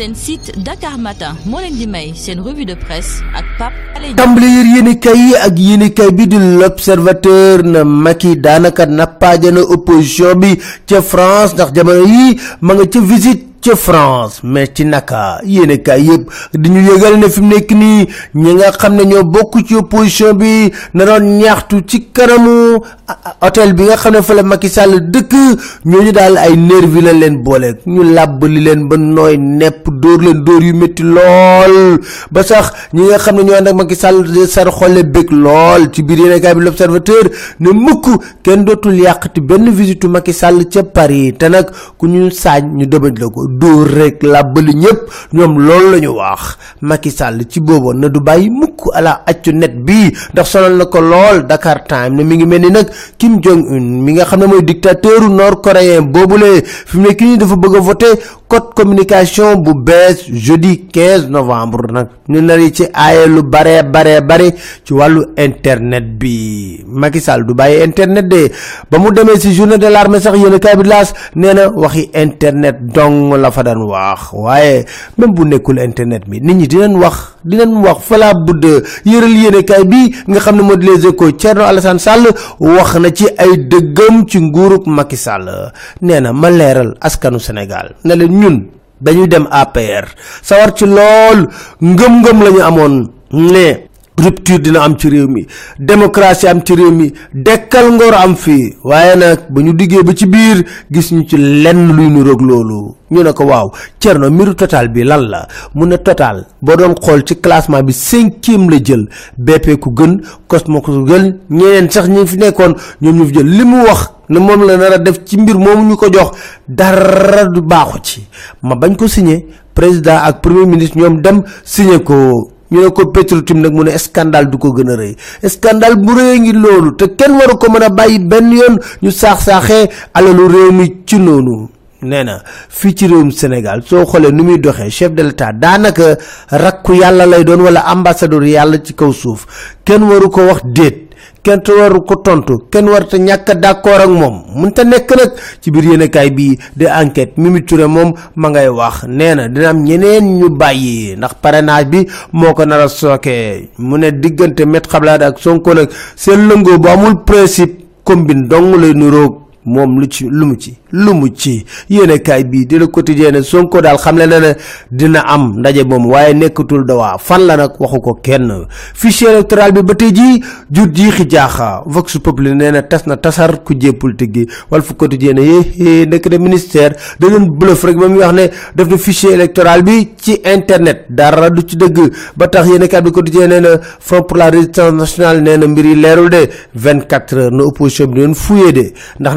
seen site Dakar Matin moo leen di may seen revue de presse ak Pape Alé tàmbali yéenekaay yi ak yéenekaay bi di l'observateur na Macky daanaka nappaajana opposition bi ca France ndax jamono yi ma nga ca visite ca France mais ci naka? Yéene kaay yëpp di ñu yëgal ne fi mu nekk nii ñi nga xam ne ñoo bokk ci opposition bi na doon ñaxtu ci kanamu hôtel bi nga xam ne fa la Macky Sall dëkk. Ñooñu daal ay nervi la leen boole ñu làbbali leen ba nooy nepp dóor leen dóor yu métti lool. Ba sax ñi nga xam ne ñoo ànd ak Macky Sall sar bëgg lool ci biir yéene kaay bi l'observateur ne mukk kenn dootul yàqati benn visitu Macky Sall ca Paris. Te nag ku ñu saañ ñu ko dóor rek làbbali ñëpp ñoom loolu la ñu wax. Macky Sall ci booboon na du bàyyi mukk ala accu net bi ndax sonal na ko lool Dakar Time ne mi ngi mel ni nag Kim Jong Un mi nga xam ne mooy dictateur nord coréen boobule. Fi mu nekk nii dafa bëgg voter code communication bu bees jeudi 15 novembre nag. Ñu nari ci aaye lu bare bare bare ci wàllu internet bi. Macky Sall du internet de. Ba mu demee si journée de l'armée sax yéen a bi waxi internet dong la fa daan wax. Waaye même bu nekkul internet bi nit ñi dinañ wax dinañ wax fala budd yëral yéene kaay bi nga xam ne moo di les échos Thierno Alassane Sall wax na ci ay dëggam ci nguurub Macky Sall. Nee ma leeral askanu Sénégal ne leen ñun dañuy dem APR sawar ci lool ngëm-ngëm la ñu ne rupture dina am ci réew mi démocratie am ci réew mi dekkal ngor am fii waaye nag ba ñu diggee ba ci biir gis ñu ci lenn luy nu roog loolu. Ñu ne ko waaw Thierno mbiru total bi lan la? Mu ne total boo doon xool ci classement bi cinquième la jël. BP ku gën Cosmo ku gën ñeneen sax ñi fi nekkoon ñoom ñu fi jël. Li mu wax ne moom la nar a def ci mbir moomu ñu ko jox dara du baaxu ci. Ma bañ ko signé président ak premier ministre ñoom dem signé ko ñu ne ko Petro-Tim nag mu ne scandale du ko gën a rëy scandale bu rëy ngi loolu te kenn waru ko mën a bàyyi benn yoon ñu saax-saaxee alalu réew mi ci noonu. nee na fii ci réewum Sénégal soo xoolee nu muy doxee chef de l'état daanaka rakku yàlla lay doon wala ambassadeur yàlla ci kaw suuf kenn waru ko wax déet. Kenn te waru ko tontu. Kenn war te ñàkk d'accord ak moom. Mun te nekk nag ci biir yéenekaay bii de enquête. Mimi Touré moom ma ngay wax. Nee na dina am ñeneen ñu bàyyi. Ndax parrainage bi moo ko nar a sooke. Mu ne diggante Maître Abdoulaye ak Sonko nag seen lëngoo bu amul principe combine dong lay nuroog moom lu ci lu mu ci lu mu ci. Yéenekaay bii di Le Quotidien Sonko daal xam le na ne dina am ndaje moom waaye nekkatul dawaa. Fan la nag waxu ko kenn. Fichier électoral bi ba tey jur jiixi jaaxa. Vox tas na tasar ku jee politique gi. Walf Quotidien ne yé nekk de ministère. Da doon bluff rek ba muy wax ne def na fichier électoral bi ci internet. Dara du ci dëgg. Ba tax yéenekaay bi Quotidien nee na Front pour la résistance nationale na mbir de. 24 heures na opposition bi doon de. Ndax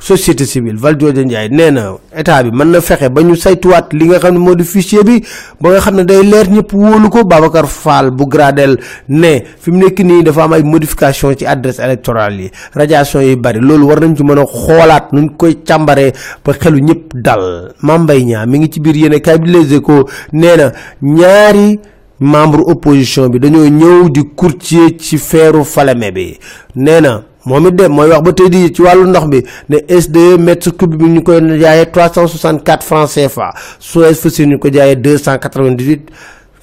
société civile Valdiodio Ndiaye nee na état bi mën na fexe ba ñu saytuwaat li nga xam ne moo di fichier bi ba nga xam ne day leer ñëpp wóolu ko. Babacar Fall bu Gradel ne fi mu nekk nii dafa am ay modification ci adresse électorale yi radiation yi bari loolu war nañ ci mën a xoolaat nuñ koy càmbaree ba xelu ñëpp dal. Mame Mbaye Niang mi ngi ci biir yéene kaay bi Les Échos nee na ñaari membre opposition bi dañoo ñëw di courtier ci feeru Falémé bi. Nee na moom it de mooy wax ba tey di ci wàllu ndox bi ne SDE mètre cube bi ñu koy jaayee 364 francs CFA Suez Fossile ñu ko jaayee 298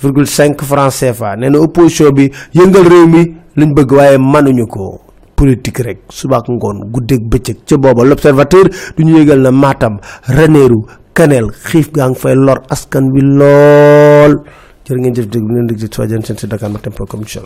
virgule 5 francs CFA nee na opposition bi yëngal réew mi lañ bëgg waaye mënuñu ko. Politique rek subaak ngoon guddeeg bëccëg. Ca booba l'observateur du ñu yëgal na Matam Ranérou Kanel xiif gaa ngi fay lor askan bi lool. Jërë ngeen jëf dëgg ci soo jën seen si Dakar Matin point com incha allah